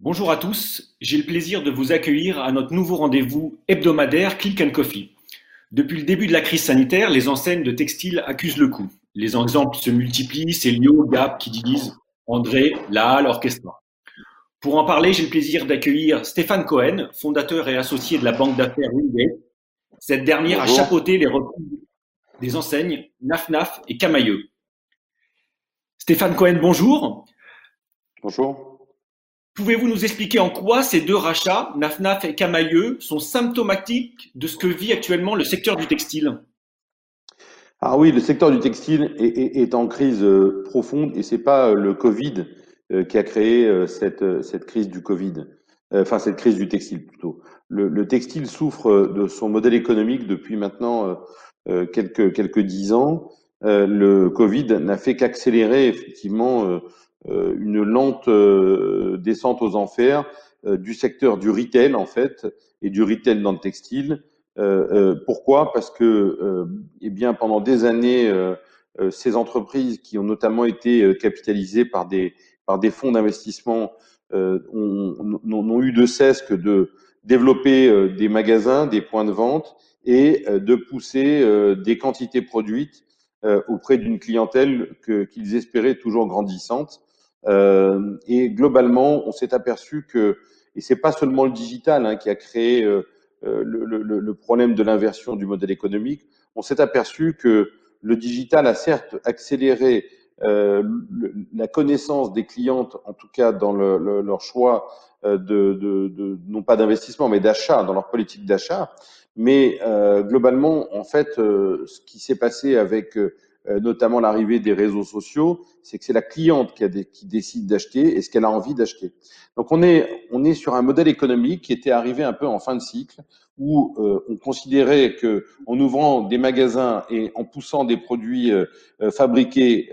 Bonjour à tous, j'ai le plaisir de vous accueillir à notre nouveau rendez-vous hebdomadaire Click and Coffee. Depuis le début de la crise sanitaire, les enseignes de textile accusent le coup. Les exemples se multiplient, c'est Lio, Gap qui disent André, La Halle, Orchestra. Pour en parler, j'ai le plaisir d'accueillir Stéphane Cohen, fondateur et associé de la banque d'affaires Wingate. Cette dernière a chapeauté les reprises des enseignes Naf et Camailleux. Stéphane Cohen, bonjour. Bonjour. Pouvez-vous nous expliquer en quoi ces deux rachats, Nafnaf et Camailleux, sont symptomatiques de ce que vit actuellement le secteur du textile? Ah oui, le secteur du textile est, en crise euh, profonde et c'est pas euh, le Covid euh, qui a créé cette, cette crise du Covid, enfin cette crise du textile plutôt. Le, textile souffre de son modèle économique depuis maintenant quelques quelques dix ans. Le Covid n'a fait qu'accélérer effectivement euh, une lente euh, descente aux enfers euh, du secteur du retail en fait et du retail dans le textile. pourquoi? Parce que eh bien pendant des années ces entreprises qui ont notamment été capitalisées par des par des fonds d'investissement n'ont eu de cesse que de développer des magasins, des points de vente et de pousser des quantités produites auprès d'une clientèle qu'ils espéraient toujours grandissante. Euh, et globalement, on s'est aperçu que, et c'est pas seulement le digital hein, qui a créé euh, euh, le, le, le, problème de l'inversion du modèle économique, on s'est aperçu que le digital a certes accéléré euh, la connaissance des clientes, en tout cas dans le, leur choix de, de, de, non pas d'investissement, mais d'achat, dans leur politique d'achat. Mais euh, globalement, en fait, ce qui s'est passé avec euh, notamment l'arrivée des réseaux sociaux, c'est que c'est la cliente qui, a des, qui décide d'acheter et ce qu'elle a envie d'acheter. Donc on est, on est sur un modèle économique qui était arrivé un peu en fin de cycle, où euh, on considérait que en ouvrant des magasins et en poussant des produits euh, fabriqués,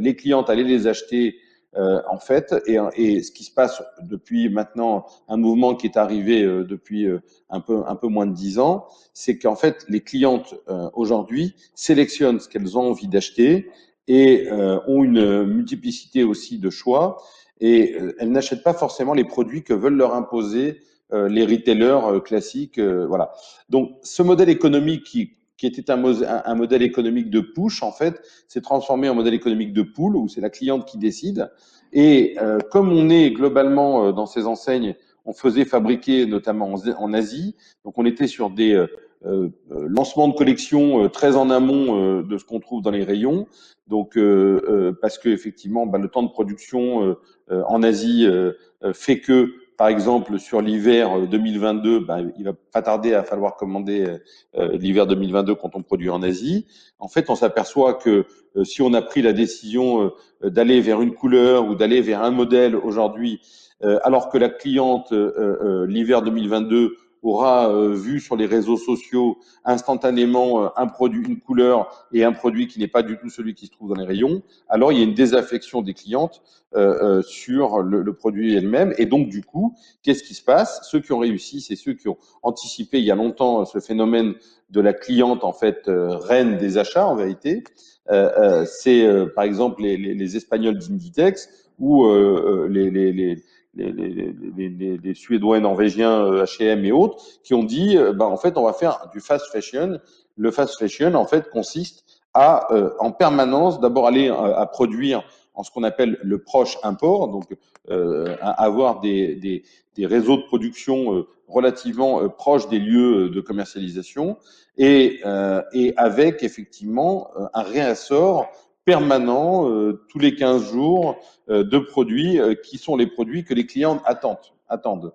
les clientes allaient les acheter euh, en fait, et, et, ce qui se passe depuis maintenant un mouvement qui est arrivé euh, depuis euh, un peu un peu moins de dix ans, c'est qu'en fait les clientes aujourd'hui sélectionnent ce qu'elles ont envie d'acheter et ont une multiplicité aussi de choix et elles n'achètent pas forcément les produits que veulent leur imposer les retailers classiques. voilà. Donc ce modèle économique qui qui était un, modèle économique de push, en fait, s'est transformé en modèle économique de pull, où c'est la cliente qui décide. Et euh, comme on est globalement euh, dans ces enseignes, on faisait fabriquer notamment en, Asie, donc on était sur des euh, lancements de collections très en amont de ce qu'on trouve dans les rayons. Donc parce que effectivement, bah, le temps de production en Asie fait que par exemple, sur l'hiver 2022, ben, il va pas tarder à falloir commander euh, l'hiver 2022 quand on produit en Asie. En fait, on s'aperçoit que euh, si on a pris la décision euh, d'aller vers une couleur ou d'aller vers un modèle aujourd'hui, alors que la cliente l'hiver 2022 aura euh, vu sur les réseaux sociaux instantanément euh, un produit, une couleur et un produit qui n'est pas du tout celui qui se trouve dans les rayons, alors il y a une désaffection des clientes euh, sur le, produit elle-même. Et donc du coup, qu'est-ce qui se passe? Ceux qui ont réussi, c'est ceux qui ont anticipé il y a longtemps ce phénomène de la cliente en fait reine des achats en vérité. c'est par exemple les, les, les Espagnols d'Inditex ou les, les les, les, les, les, Suédois et Norvégiens, H&M et autres, qui ont dit, euh, bah, en fait, on va faire du fast fashion. Le fast fashion, en fait, consiste à, euh, en permanence, d'abord aller à produire en ce qu'on appelle le proche import, donc euh, avoir des, des, des, réseaux de production relativement proches des lieux de commercialisation, et, et avec effectivement un réassort permanent, euh, tous les 15 jours, euh, de produits euh, qui sont les produits que les clients attendent. attendent.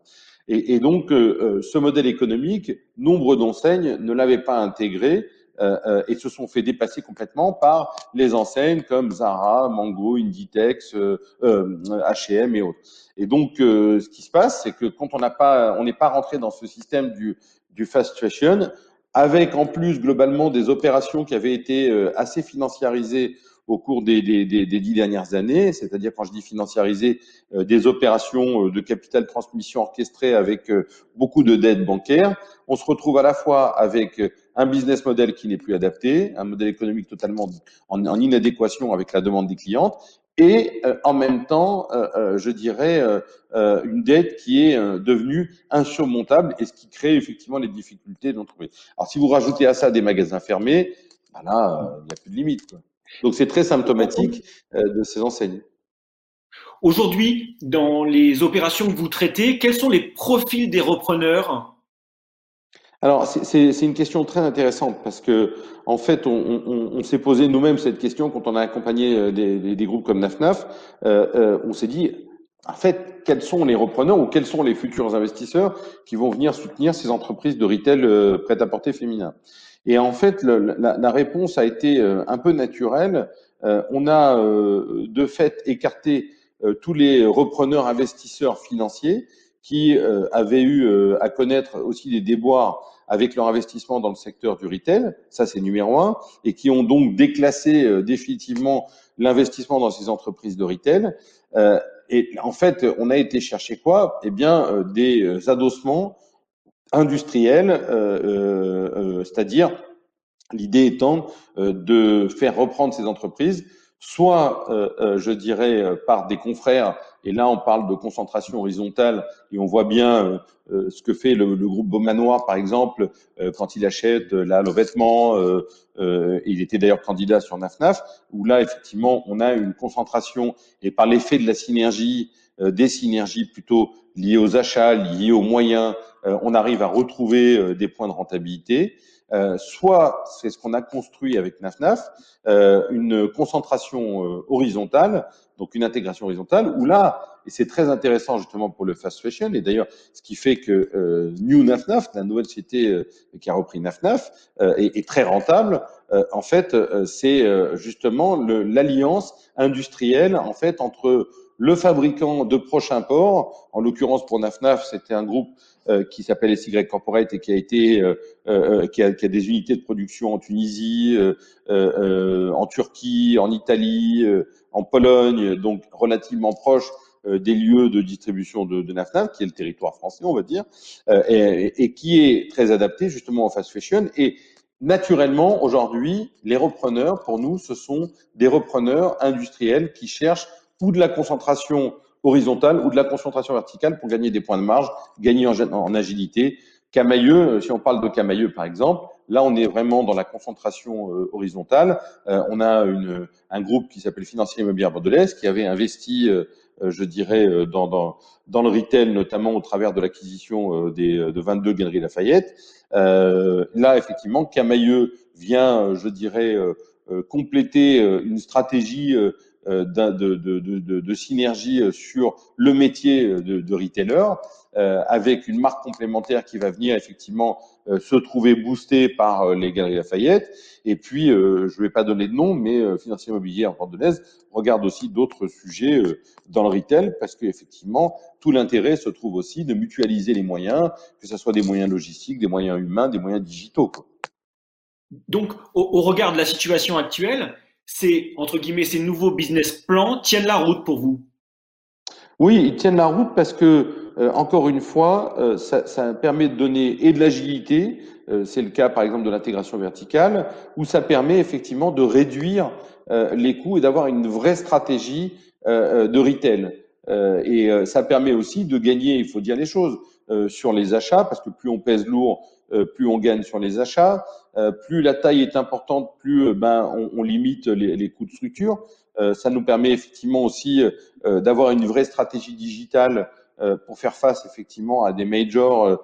Et, et donc, ce modèle économique, nombre d'enseignes ne l'avaient pas intégré et se sont fait dépasser complètement par les enseignes comme Zara, Mango, Inditex, H&M et autres. Et donc, ce qui se passe, c'est que quand on n'a pas, on n'est pas rentré dans ce système du, du fast fashion, avec en plus globalement des opérations qui avaient été assez financiarisées au cours des, des, des, des dix dernières années, c'est-à-dire quand je dis financiariser, euh, des opérations euh, de capital transmission orchestrées avec euh, beaucoup de dettes bancaires. On se retrouve à la fois avec un business model qui n'est plus adapté, un modèle économique totalement en, en inadéquation avec la demande des clientes, et euh, en même temps, euh, euh, je dirais, une dette qui est devenue insurmontable et ce qui crée effectivement les difficultés d'entreprise. Alors si vous rajoutez à ça des magasins fermés, ben là, il n'y a plus de limite. Quoi. Donc c'est très symptomatique de ces enseignes. Aujourd'hui, dans les opérations que vous traitez, quels sont les profils des repreneurs? Alors, c'est une question très intéressante parce que, en fait, on, on, on s'est posé nous-mêmes cette question quand on a accompagné euh, des, des, groupes comme NafNaf. Euh, euh, on s'est dit, en fait, quels sont les repreneurs ou quels sont les futurs investisseurs qui vont venir soutenir ces entreprises de retail euh, prêt-à-porter féminin? Et en fait, le, la, la, réponse a été euh, un peu naturelle. on a de fait écarté tous les repreneurs investisseurs financiers qui euh, avaient eu euh, à connaître aussi des déboires avec leur investissement dans le secteur du retail, ça c'est numéro un, et qui ont donc déclassé euh, définitivement l'investissement dans ces entreprises de retail. et en fait, on a été chercher quoi? Eh bien, des adossements industriels, c'est-à-dire l'idée étant de faire reprendre ces entreprises soit, euh, euh, je dirais, euh, par des confrères, et là on parle de concentration horizontale, et on voit bien ce que fait le, le groupe Beaumanoir, par exemple, quand il achète là le vêtement, il était d'ailleurs candidat sur NAFNAF, où là, effectivement, on a une concentration, et par l'effet de la synergie, des synergies plutôt liées aux achats, liées aux moyens, on arrive à retrouver des points de rentabilité. Euh, soit c'est ce qu'on a construit avec NafNaf, euh, une concentration euh, horizontale, donc une intégration horizontale, où là, et c'est très intéressant justement pour le fast fashion, et d'ailleurs ce qui fait que euh, New NafNaf, la nouvelle société qui a repris NafNaf, est, est, très rentable. en fait, c'est justement l'alliance industrielle en fait entre le fabricant de prochains ports, en l'occurrence pour NafNaf, c'était un groupe euh, qui s'appelle SY Corporate et qui a été euh, euh, qui a, qui, a, des unités de production en Tunisie, en Turquie, en Italie, en Pologne, donc relativement proche des lieux de distribution de, de NAFNAF, qui est le territoire français, on va dire, et, et, qui est très adapté justement au fast fashion. Et naturellement, aujourd'hui, les repreneurs, pour nous, ce sont des repreneurs industriels qui cherchent ou de la concentration horizontale ou de la concentration verticale pour gagner des points de marge, gagner en, agilité. Camailleux, euh, si on parle de Camailleux par exemple, là on est vraiment dans la concentration euh, horizontale. Euh, on a une, un groupe qui s'appelle Financier Immobilier Bordelaise qui avait investi, je dirais, dans, dans, dans, le retail, notamment au travers de l'acquisition de 22 Galeries Lafayette. là, effectivement, Camailleux vient, je dirais, compléter une stratégie de, de, de, de, synergie euh, sur le métier euh, de, retailer, avec une marque complémentaire qui va venir effectivement se trouver boostée par les Galeries Lafayette. Et puis, je ne vais pas donner de nom, mais Financier Immobilier en Bordelaise regarde aussi d'autres sujets dans le retail, parce qu'effectivement, tout l'intérêt se trouve aussi de mutualiser les moyens, que ce soit des moyens logistiques, des moyens humains, des moyens digitaux. Donc, au, au regard de la situation actuelle, ces, entre guillemets, ces nouveaux business plans tiennent la route pour vous? Oui, ils tiennent la route parce que, euh, encore une fois, euh, ça, ça, permet de donner et de l'agilité, euh, c'est le cas par exemple de l'intégration verticale, où ça permet effectivement de réduire les coûts et d'avoir une vraie stratégie de retail. Et ça permet aussi de gagner, il faut dire les choses, sur les achats, parce que plus on pèse lourd, euh, plus on gagne sur les achats, euh, plus la taille est importante, plus euh, ben, on, on limite les, les, coûts de structure. ça nous permet effectivement aussi d'avoir une vraie stratégie digitale pour faire face effectivement à des majors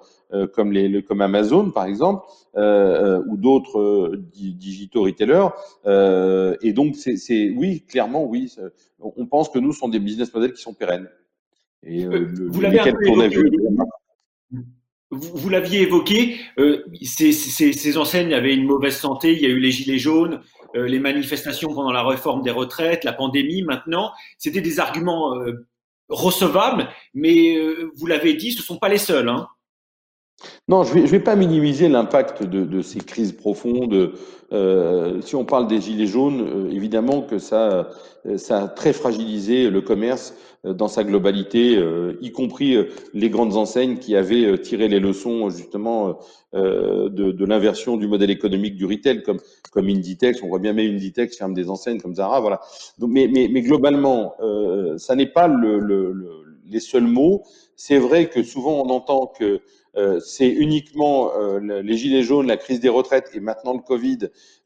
comme, les, comme Amazon par exemple ou d'autres digitaux retailers. et donc c'est oui clairement oui on pense que nous sont des business models qui sont pérennes. Et vous l'avez vu vous, l'aviez évoqué, euh, ces, ces, ces, enseignes avaient une mauvaise santé. Il y a eu les gilets jaunes, euh, les manifestations pendant la réforme des retraites, la pandémie. Maintenant, c'était des arguments euh, recevables, mais euh, vous l'avez dit, ce ne sont pas les seuls. Hein. Non, je ne vais, pas minimiser l'impact de, ces crises profondes. Euh, si on parle des gilets jaunes, euh, évidemment que ça, ça a très fragilisé le commerce euh, dans sa globalité, euh, y compris les grandes enseignes qui avaient tiré les leçons justement de, l'inversion du modèle économique du retail, comme comme Inditex. On voit bien mais Inditex ferme des enseignes comme Zara, voilà. Mais, globalement, ça n'est pas le, le, les seuls mots. C'est vrai que souvent on entend que euh, c'est uniquement euh, les gilets jaunes, la crise des retraites et maintenant le Covid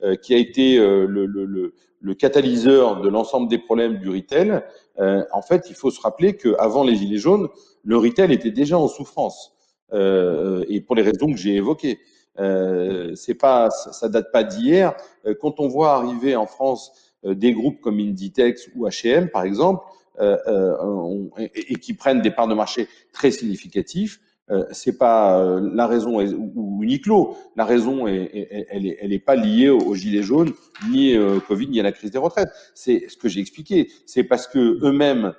euh, qui a été le, le, le, catalyseur de l'ensemble des problèmes du retail. en fait, il faut se rappeler qu'avant les gilets jaunes, le retail était déjà en souffrance et pour les raisons que j'ai évoquées. Euh, c'est pas, ça date pas d'hier. Quand on voit arriver en France des groupes comme Inditex ou H&M, par exemple, euh, et, et, qui prennent des parts de marché très significatifs, euh, c'est pas euh, la raison est, ou, Uniqlo. La raison est, elle est, elle est pas liée aux gilets jaunes, ni au Covid, ni à la crise des retraites. C'est ce que j'ai expliqué. C'est parce que eux-mêmes euh,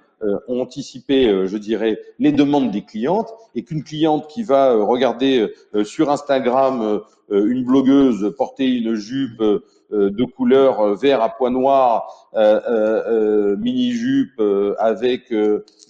ont anticipé, je dirais, les demandes des clientes et qu'une cliente qui va regarder sur Instagram une blogueuse porter une jupe de couleur vert à pois noirs, mini jupe avec,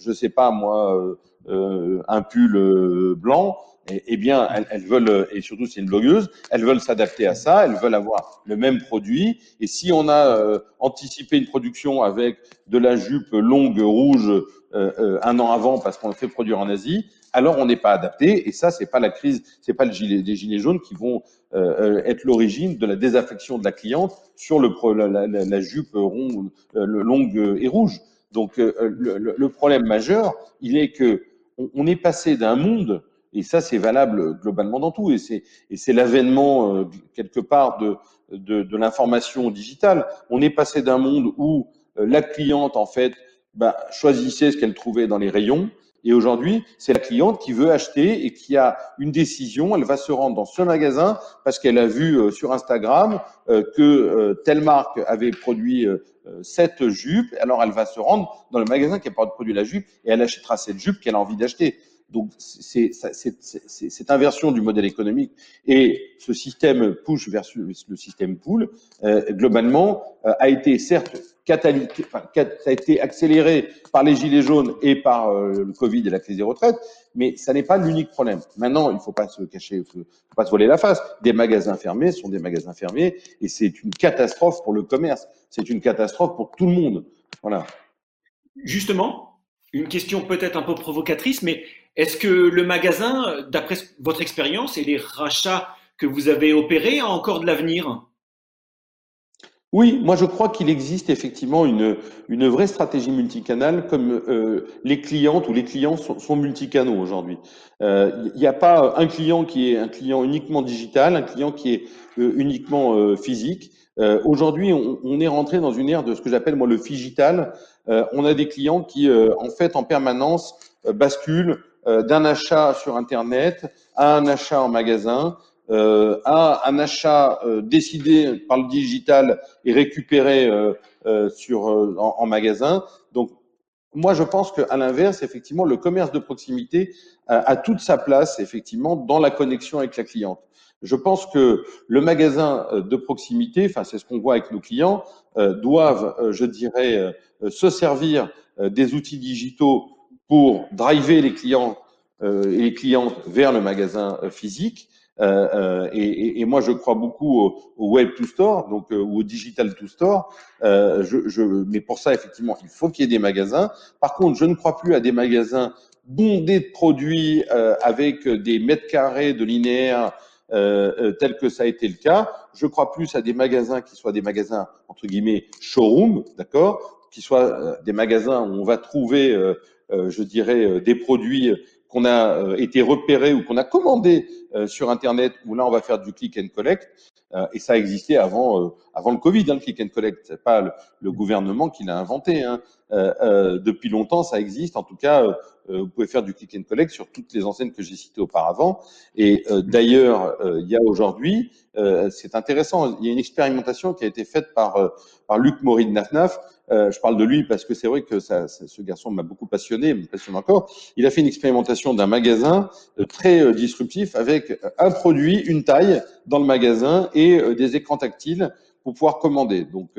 je sais pas moi euh, un pull euh, blanc, eh, eh bien, elles, veulent, et surtout c'est une blogueuse, elles veulent s'adapter à ça, elles veulent avoir le même produit. Et si on a euh, anticipé une production avec de la jupe longue rouge un an avant parce qu'on le fait produire en Asie, alors on n'est pas adapté. Et ça, c'est pas la crise, c'est pas le gilet, les gilets jaunes qui vont être l'origine de la désaffection de la cliente sur le, la, la, la jupe ronde, longue et rouge. Donc le, le, problème majeur, il est que on, est passé d'un monde, et ça c'est valable globalement dans tout, et c'est, l'avènement euh, quelque part de, de, de, l'information digitale. On est passé d'un monde où euh, la cliente en fait bah, choisissait ce qu'elle trouvait dans les rayons, et aujourd'hui, c'est la cliente qui veut acheter et qui a une décision. Elle va se rendre dans ce magasin parce qu'elle a vu euh, sur Instagram que telle marque avait produit cette jupe. Alors, elle va se rendre dans le magasin qui a produit la jupe et elle achètera cette jupe qu'elle a envie d'acheter. Donc, c'est cette inversion du modèle économique et ce système push versus le système pull, euh, globalement, euh, a été certes catalytique, enfin, a été accéléré par les gilets jaunes et par euh, le Covid et la crise des retraites, mais ça n'est pas l'unique problème. Maintenant, il ne faut pas se cacher, faut pas se voiler la face. Des magasins fermés sont des magasins fermés et c'est une catastrophe pour le commerce. C'est une catastrophe pour tout le monde. Voilà. Justement, une question peut-être un peu provocatrice, mais est-ce que le magasin, d'après votre expérience et les rachats que vous avez opérés, a encore de l'avenir? Oui, moi je crois qu'il existe effectivement une, vraie stratégie multicanale comme euh, les clientes ou les clients sont, multicanaux aujourd'hui. Il euh, n'y a pas un client qui est un client uniquement digital, un client qui est euh, uniquement physique. aujourd'hui, on, on, est rentré dans une ère de ce que j'appelle moi le figital. on a des clients qui en fait en permanence basculent d'un achat sur Internet à un achat en magasin euh, à un achat euh, décidé par le digital et récupéré euh, sur en, en, magasin. Donc moi, je pense qu'à l'inverse, effectivement, le commerce de proximité a, toute sa place, effectivement, dans la connexion avec la cliente. Je pense que le magasin de proximité, enfin, c'est ce qu'on voit avec nos clients, doivent, je dirais, se servir des outils digitaux pour driver les clients et les clientes vers le magasin physique euh, euh, et, et, moi, je crois beaucoup au, web to store, donc euh, au digital to store. Je, je, mais pour ça, effectivement, il faut qu'il y ait des magasins. Par contre, je ne crois plus à des magasins bondés de produits avec des mètres carrés de linéaire euh, tel que ça a été le cas. Je crois plus à des magasins qui soient des magasins entre guillemets showroom, d'accord, qui soient des magasins où on va trouver, euh, je dirais, des produits qu'on a été repérés ou qu'on a commandé sur Internet où là, on va faire du click and collect. et ça existait avant, avant le Covid, hein, le click and collect. C'est pas le, gouvernement qui l'a inventé. Hein. depuis longtemps, ça existe. En tout cas, vous pouvez faire du click and collect sur toutes les enseignes que j'ai citées auparavant. Et d'ailleurs, il y a aujourd'hui, c'est intéressant, il y a une expérimentation qui a été faite par, par Luc Maury de NAFNAF euh, je parle de lui parce que c'est vrai que ça, ce garçon m'a beaucoup passionné, me passionne encore. Il a fait une expérimentation d'un magasin euh, très euh, disruptif avec un produit, une taille dans le magasin et des écrans tactiles pour pouvoir commander. Donc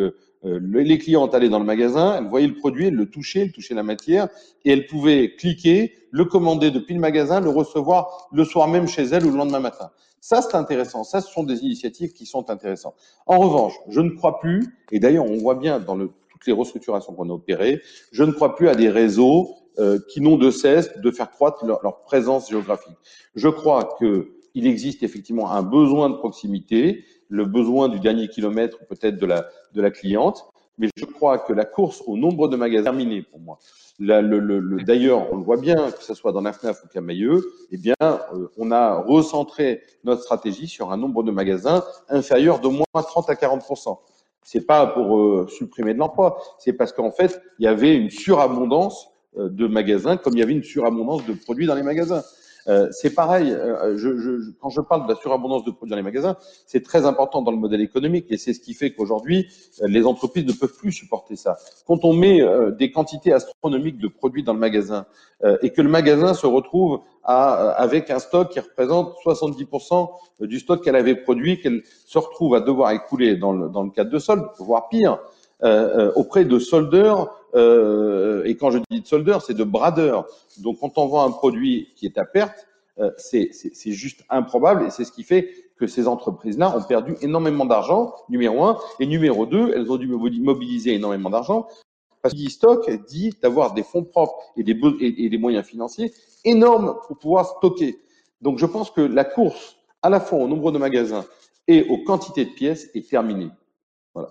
les clients allaient dans le magasin, elles voyaient le produit, elles le touchaient, elles touchaient la matière et elles pouvaient cliquer, le commander depuis le magasin, le recevoir le soir même chez elles ou le lendemain matin. Ça, c'est intéressant. Ça, ce sont des initiatives qui sont intéressantes. En revanche, je ne crois plus, et d'ailleurs, on voit bien dans le les restructurations qu'on a opérées, je ne crois plus à des réseaux euh, qui n'ont de cesse de faire croître leur, présence géographique. Je crois qu'il existe effectivement un besoin de proximité, le besoin du dernier kilomètre peut-être de la, de la cliente, mais je crois que la course au nombre de magasins est terminée pour moi. le, D'ailleurs, on le voit bien, que ce soit dans la FNAF ou Camailleux, eh bien, euh, on a recentré notre stratégie sur un nombre de magasins inférieur d'au moins 30 à 40 c'est pas pour euh, supprimer de l'emploi, c'est parce qu'en fait, il y avait une surabondance euh, de magasins, comme il y avait une surabondance de produits dans les magasins. Euh, c'est pareil, euh, je, je, quand je parle de la surabondance de produits dans les magasins, c'est très important dans le modèle économique et c'est ce qui fait qu'aujourd'hui, euh, les entreprises ne peuvent plus supporter ça. Quand on met des quantités astronomiques de produits dans le magasin et que le magasin se retrouve à, avec un stock qui représente 70% du stock qu'elle avait produit, qu'elle se retrouve à devoir écouler dans le, dans le cadre de solde, voire pire, auprès de soldeurs euh, et quand je dis de soldeur, c'est de bradeur. Donc quand on vend un produit qui est à perte, euh, c'est juste improbable et c'est ce qui fait que ces entreprises-là ont perdu énormément d'argent, numéro un, et numéro deux, elles ont dû mobiliser énormément d'argent parce que stock dit d'avoir des fonds propres et des, et des moyens financiers énormes pour pouvoir stocker. Donc je pense que la course à la fois au nombre de magasins et aux quantités de pièces est terminée. Voilà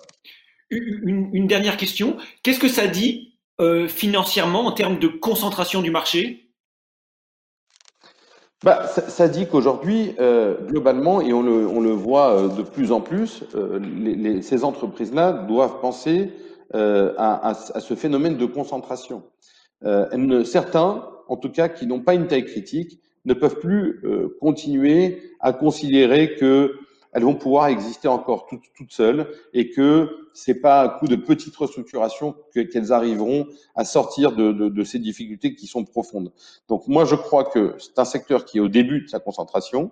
une, dernière question. Qu'est-ce que ça dit euh, financièrement en termes de concentration du marché? Bah, ça, dit qu'aujourd'hui, euh, globalement, et on le, on le, voit euh, de plus en plus, les, ces entreprises-là doivent penser à, à, ce phénomène de concentration. certains, en tout cas, qui n'ont pas une taille critique, ne peuvent plus continuer à considérer que elles vont pouvoir exister encore toutes, toutes seules et que c'est pas à coup de petites restructurations qu'elles arriveront à sortir de, de, de, ces difficultés qui sont profondes. Donc moi, je crois que c'est un secteur qui est au début de sa concentration.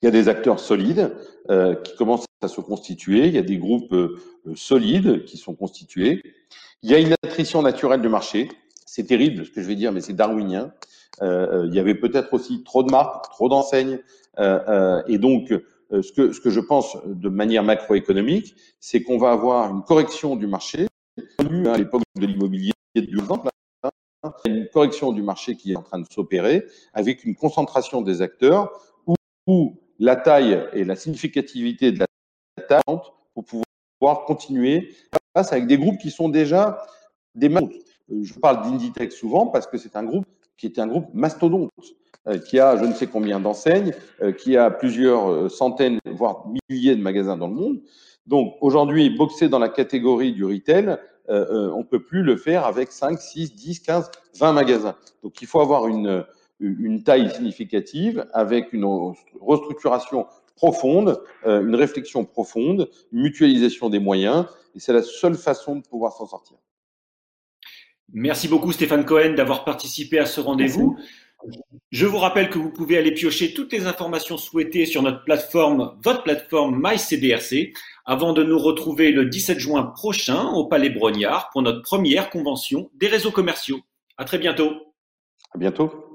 Il y a des acteurs solides euh, qui commencent à se constituer. Il y a des groupes euh, solides qui sont constitués. Il y a une attrition naturelle du marché. C'est terrible ce que je vais dire, mais c'est darwinien. Euh, euh il y avait peut-être aussi trop de marques, trop d'enseignes, euh, et donc euh, ce que, ce que je pense de manière macroéconomique, c'est qu'on va avoir une correction du marché. À l'époque de l'immobilier, du une correction du marché qui est en train de s'opérer avec une concentration des acteurs où, la taille et la significativité de la taille pour pouvoir continuer face avec des groupes qui sont déjà des Je parle d'Inditex souvent parce que c'est un groupe qui est un groupe mastodonte. Euh, qui a je ne sais combien d'enseignes, euh, qui a plusieurs euh, centaines, voire milliers de magasins dans le monde. Donc aujourd'hui, boxer dans la catégorie du retail, on ne peut plus le faire avec 5, 6, 10, 15, 20 magasins. Donc il faut avoir une, une taille significative avec une restructuration profonde, une réflexion profonde, une mutualisation des moyens, et c'est la seule façon de pouvoir s'en sortir. Merci beaucoup Stéphane Cohen d'avoir participé à ce rendez-vous. Je vous rappelle que vous pouvez aller piocher toutes les informations souhaitées sur notre plateforme, votre plateforme MyCDRC, avant de nous retrouver le 17 juin prochain au Palais Brognard pour notre première convention des réseaux commerciaux. À très bientôt. À bientôt.